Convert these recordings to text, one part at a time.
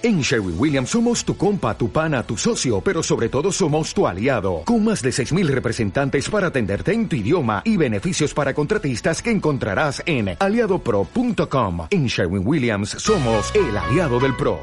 En Sherwin Williams somos tu compa, tu pana, tu socio, pero sobre todo somos tu aliado, con más de 6.000 representantes para atenderte en tu idioma y beneficios para contratistas que encontrarás en aliadopro.com. En Sherwin Williams somos el aliado del PRO.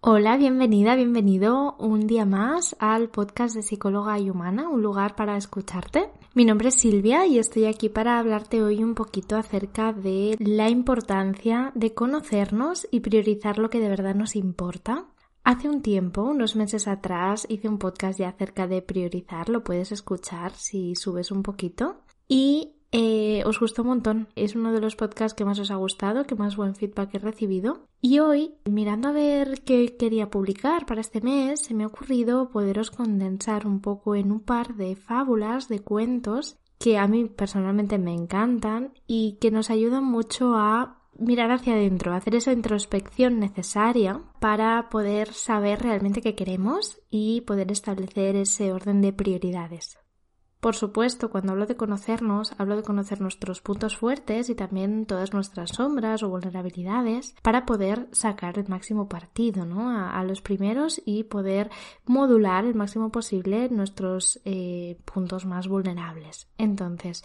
Hola, bienvenida, bienvenido un día más al podcast de Psicóloga y Humana, un lugar para escucharte. Mi nombre es Silvia y estoy aquí para hablarte hoy un poquito acerca de la importancia de conocernos y priorizar lo que de verdad nos importa. Hace un tiempo, unos meses atrás, hice un podcast ya acerca de priorizar, lo puedes escuchar si subes un poquito. Y eh, os gustó un montón. Es uno de los podcasts que más os ha gustado, que más buen feedback he recibido. Y hoy, mirando a ver qué quería publicar para este mes, se me ha ocurrido poderos condensar un poco en un par de fábulas, de cuentos, que a mí personalmente me encantan y que nos ayudan mucho a mirar hacia adentro, hacer esa introspección necesaria para poder saber realmente qué queremos y poder establecer ese orden de prioridades. Por supuesto, cuando hablo de conocernos, hablo de conocer nuestros puntos fuertes y también todas nuestras sombras o vulnerabilidades para poder sacar el máximo partido ¿no? a, los primeros y poder modular el máximo posible nuestros eh, puntos más vulnerables. Entonces,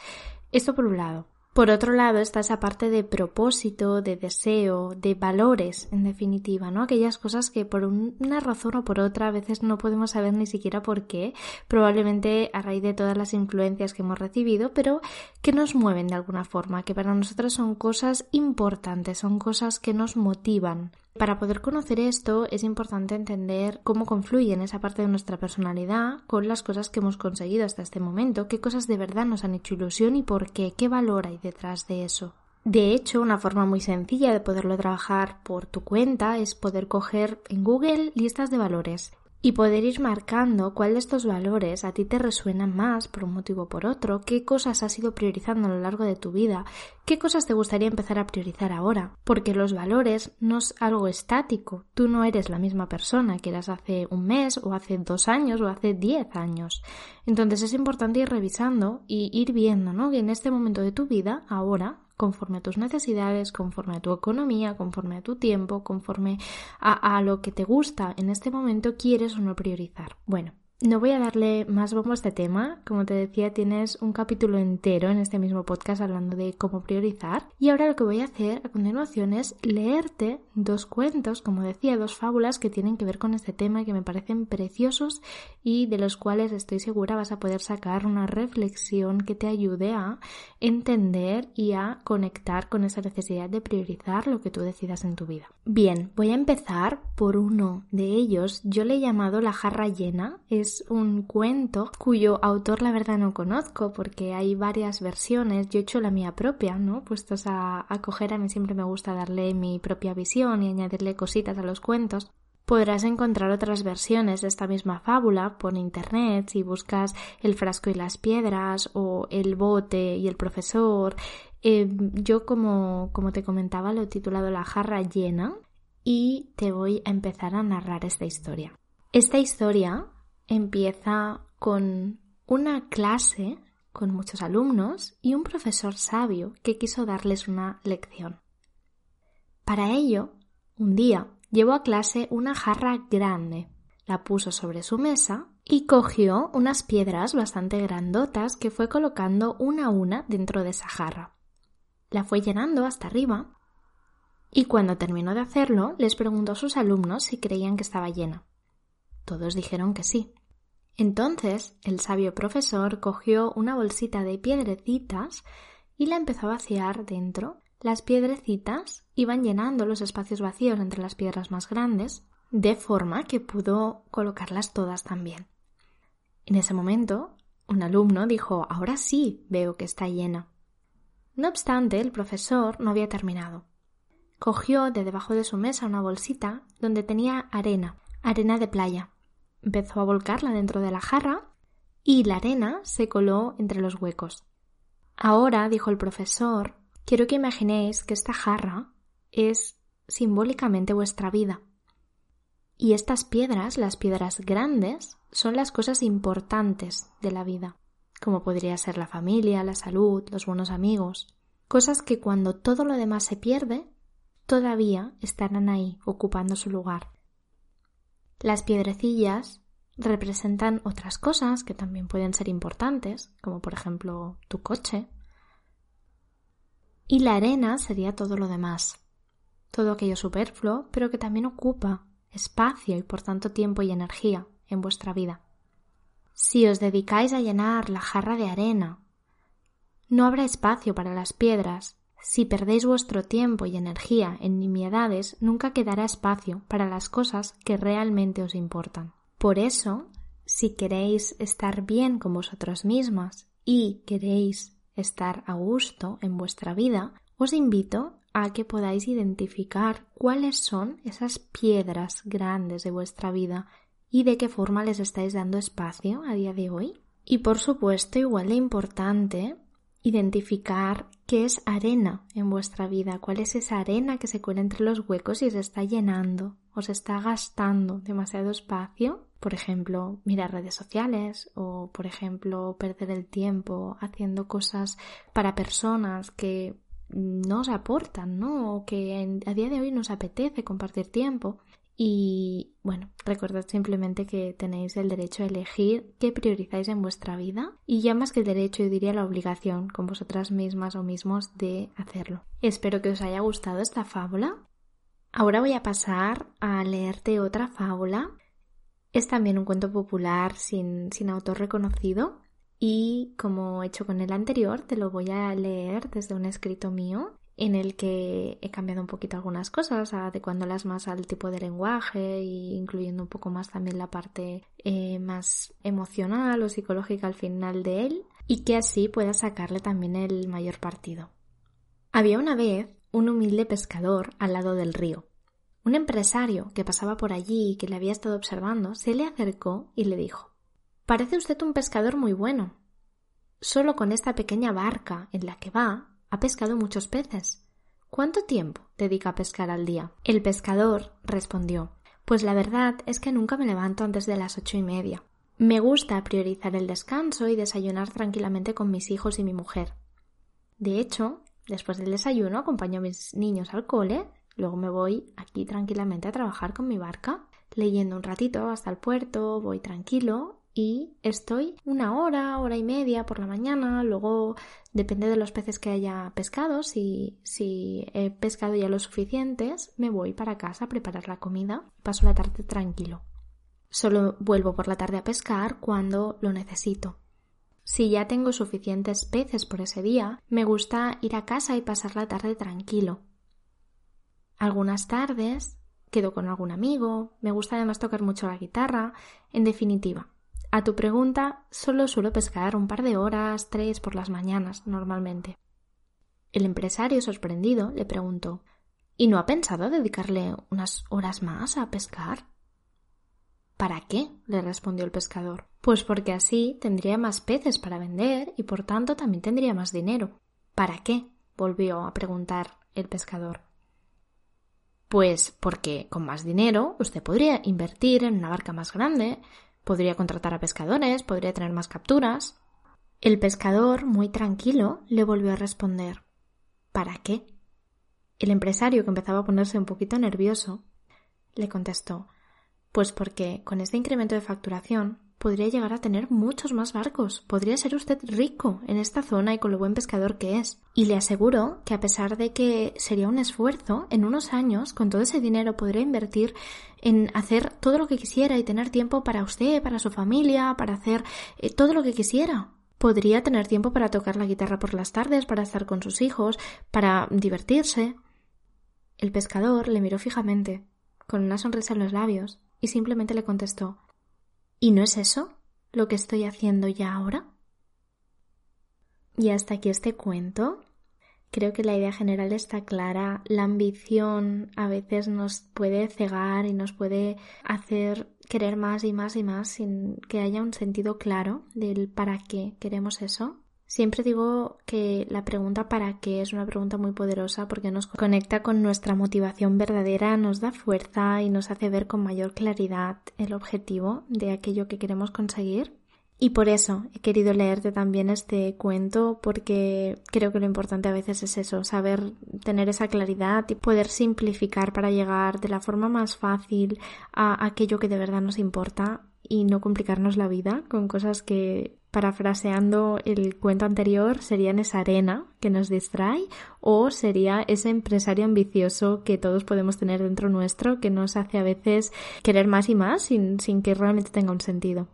esto por un lado. Por otro lado está esa parte de propósito, de deseo, de valores, en definitiva, ¿no? Aquellas cosas que por una razón o por otra a veces no podemos saber ni siquiera por qué, probablemente a raíz de todas las influencias que hemos recibido, pero que nos mueven de alguna forma, que para nosotros son cosas importantes, son cosas que nos motivan. Para poder conocer esto es importante entender cómo confluyen esa parte de nuestra personalidad con las cosas que hemos conseguido hasta este momento, qué cosas de verdad nos han hecho ilusión y por qué, qué valor hay detrás de eso. De hecho, una forma muy sencilla de poderlo trabajar por tu cuenta es poder coger en Google listas de valores y poder ir marcando cuál de estos valores a ti te resuenan más por un motivo o por otro, qué cosas has ido priorizando a lo largo de tu vida, qué cosas te gustaría empezar a priorizar ahora, porque los valores no es algo estático, tú no eres la misma persona que eras hace un mes o hace dos años o hace diez años. Entonces es importante ir revisando y ir viendo, ¿no? Que en este momento de tu vida, ahora, conforme a tus necesidades, conforme a tu economía, conforme a tu tiempo, conforme a, a lo que te gusta en este momento, quieres o no priorizar. Bueno, no voy a darle más bombo a este tema. Como te decía, tienes un capítulo entero en este mismo podcast hablando de cómo priorizar. Y ahora lo que voy a hacer a continuación es leerte dos cuentos, como decía, dos fábulas que tienen que ver con este tema y que me parecen preciosos y de los cuales estoy segura vas a poder sacar una reflexión que te ayude a entender y a conectar con esa necesidad de priorizar lo que tú decidas en tu vida. Bien, voy a empezar por uno de ellos. Yo le he llamado La jarra llena. Es un cuento cuyo autor la verdad no conozco porque hay varias versiones. Yo he hecho la mía propia, ¿no? Puestos a, a coger, a mí siempre me gusta darle mi propia visión y añadirle cositas a los cuentos. Podrás encontrar otras versiones de esta misma fábula por internet si buscas el frasco y las piedras o el bote y el profesor. Eh, yo como, como te comentaba lo he titulado La jarra llena y te voy a empezar a narrar esta historia. Esta historia empieza con una clase con muchos alumnos y un profesor sabio que quiso darles una lección. Para ello, un día llevó a clase una jarra grande, la puso sobre su mesa y cogió unas piedras bastante grandotas que fue colocando una a una dentro de esa jarra. La fue llenando hasta arriba y cuando terminó de hacerlo les preguntó a sus alumnos si creían que estaba llena. Todos dijeron que sí. Entonces el sabio profesor cogió una bolsita de piedrecitas y la empezó a vaciar dentro. Las piedrecitas iban llenando los espacios vacíos entre las piedras más grandes, de forma que pudo colocarlas todas también. En ese momento, un alumno dijo Ahora sí veo que está llena. No obstante, el profesor no había terminado. Cogió de debajo de su mesa una bolsita donde tenía arena, arena de playa empezó a volcarla dentro de la jarra y la arena se coló entre los huecos. Ahora, dijo el profesor, quiero que imaginéis que esta jarra es simbólicamente vuestra vida. Y estas piedras, las piedras grandes, son las cosas importantes de la vida, como podría ser la familia, la salud, los buenos amigos, cosas que cuando todo lo demás se pierde, todavía estarán ahí ocupando su lugar. Las piedrecillas representan otras cosas que también pueden ser importantes, como por ejemplo tu coche. Y la arena sería todo lo demás, todo aquello superfluo, pero que también ocupa espacio y por tanto tiempo y energía en vuestra vida. Si os dedicáis a llenar la jarra de arena, no habrá espacio para las piedras. Si perdéis vuestro tiempo y energía en nimiedades, nunca quedará espacio para las cosas que realmente os importan. Por eso, si queréis estar bien con vosotros mismas y queréis estar a gusto en vuestra vida, os invito a que podáis identificar cuáles son esas piedras grandes de vuestra vida y de qué forma les estáis dando espacio a día de hoy. Y por supuesto, igual de importante, identificar qué es arena en vuestra vida, cuál es esa arena que se cuela entre los huecos y se está llenando, os está gastando demasiado espacio por ejemplo, mirar redes sociales o, por ejemplo, perder el tiempo haciendo cosas para personas que no os aportan, ¿no? O que a día de hoy nos apetece compartir tiempo. Y bueno, recordad simplemente que tenéis el derecho a elegir qué priorizáis en vuestra vida y ya más que el derecho yo diría la obligación con vosotras mismas o mismos de hacerlo. Espero que os haya gustado esta fábula. Ahora voy a pasar a leerte otra fábula es también un cuento popular sin, autor reconocido y como he hecho con el anterior, te lo voy a leer desde un escrito mío en el que he cambiado un poquito algunas cosas, adecuándolas más al tipo de lenguaje e incluyendo un poco más también la parte eh, más emocional o psicológica al final de él y que así pueda sacarle también el mayor partido. Había una vez un humilde pescador al lado del río. Un empresario que pasaba por allí y que le había estado observando se le acercó y le dijo Parece usted un pescador muy bueno. Solo con esta pequeña barca en la que va ha pescado muchos peces. ¿Cuánto tiempo dedica a pescar al día? El pescador respondió Pues la verdad es que nunca me levanto antes de las ocho y media. Me gusta priorizar el descanso y desayunar tranquilamente con mis hijos y mi mujer. De hecho, después del desayuno acompaño a mis niños al cole Luego me voy aquí tranquilamente a trabajar con mi barca, leyendo un ratito hasta el puerto, voy tranquilo y estoy una hora, hora y media por la mañana, luego depende de los peces que haya pescado, si, si he pescado ya los suficientes, me voy para casa a preparar la comida, paso la tarde tranquilo. Solo vuelvo por la tarde a pescar cuando lo necesito. Si ya tengo suficientes peces por ese día, me gusta ir a casa y pasar la tarde tranquilo, algunas tardes quedo con algún amigo, me gusta además tocar mucho la guitarra. En definitiva, a tu pregunta, solo suelo pescar un par de horas, tres por las mañanas, normalmente. El empresario, sorprendido, le preguntó ¿Y no ha pensado dedicarle unas horas más a pescar? ¿Para qué? le respondió el pescador. Pues porque así tendría más peces para vender y por tanto también tendría más dinero. ¿Para qué? volvió a preguntar el pescador. Pues porque con más dinero usted podría invertir en una barca más grande, podría contratar a pescadores, podría tener más capturas. El pescador, muy tranquilo, le volvió a responder ¿Para qué? El empresario, que empezaba a ponerse un poquito nervioso, le contestó Pues porque con este incremento de facturación podría llegar a tener muchos más barcos. Podría ser usted rico en esta zona y con lo buen pescador que es. Y le aseguro que a pesar de que sería un esfuerzo, en unos años, con todo ese dinero podría invertir en hacer todo lo que quisiera y tener tiempo para usted, para su familia, para hacer eh, todo lo que quisiera. Podría tener tiempo para tocar la guitarra por las tardes, para estar con sus hijos, para divertirse. El pescador le miró fijamente, con una sonrisa en los labios, y simplemente le contestó ¿Y no es eso lo que estoy haciendo ya ahora? Y hasta aquí este cuento. Creo que la idea general está clara. La ambición a veces nos puede cegar y nos puede hacer querer más y más y más sin que haya un sentido claro del para qué queremos eso. Siempre digo que la pregunta para qué es una pregunta muy poderosa porque nos conecta con nuestra motivación verdadera, nos da fuerza y nos hace ver con mayor claridad el objetivo de aquello que queremos conseguir. Y por eso he querido leerte también este cuento porque creo que lo importante a veces es eso, saber tener esa claridad y poder simplificar para llegar de la forma más fácil a aquello que de verdad nos importa y no complicarnos la vida con cosas que, parafraseando el cuento anterior, serían esa arena que nos distrae o sería ese empresario ambicioso que todos podemos tener dentro nuestro que nos hace a veces querer más y más sin, sin que realmente tenga un sentido.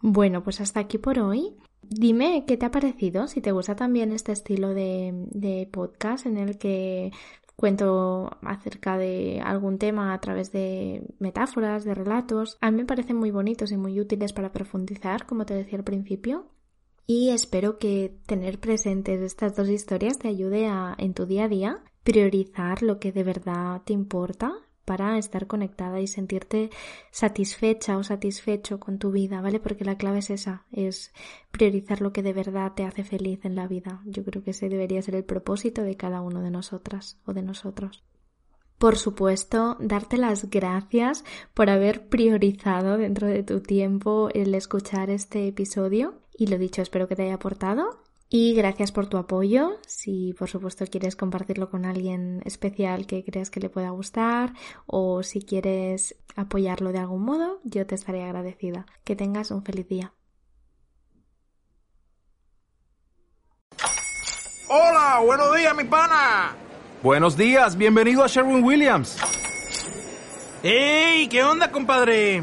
Bueno, pues hasta aquí por hoy. Dime qué te ha parecido, si te gusta también este estilo de, de podcast en el que cuento acerca de algún tema a través de metáforas, de relatos. A mí me parecen muy bonitos y muy útiles para profundizar, como te decía al principio. Y espero que tener presentes estas dos historias te ayude a, en tu día a día, priorizar lo que de verdad te importa para estar conectada y sentirte satisfecha o satisfecho con tu vida, ¿vale? Porque la clave es esa, es priorizar lo que de verdad te hace feliz en la vida. Yo creo que ese debería ser el propósito de cada uno de nosotras o de nosotros. Por supuesto, darte las gracias por haber priorizado dentro de tu tiempo el escuchar este episodio. Y lo dicho, espero que te haya aportado y gracias por tu apoyo. Si por supuesto quieres compartirlo con alguien especial que creas que le pueda gustar o si quieres apoyarlo de algún modo, yo te estaré agradecida. Que tengas un feliz día. Hola, buenos días, mi pana. Buenos días, bienvenido a Sherwin Williams. ¡Ey! ¿Qué onda, compadre?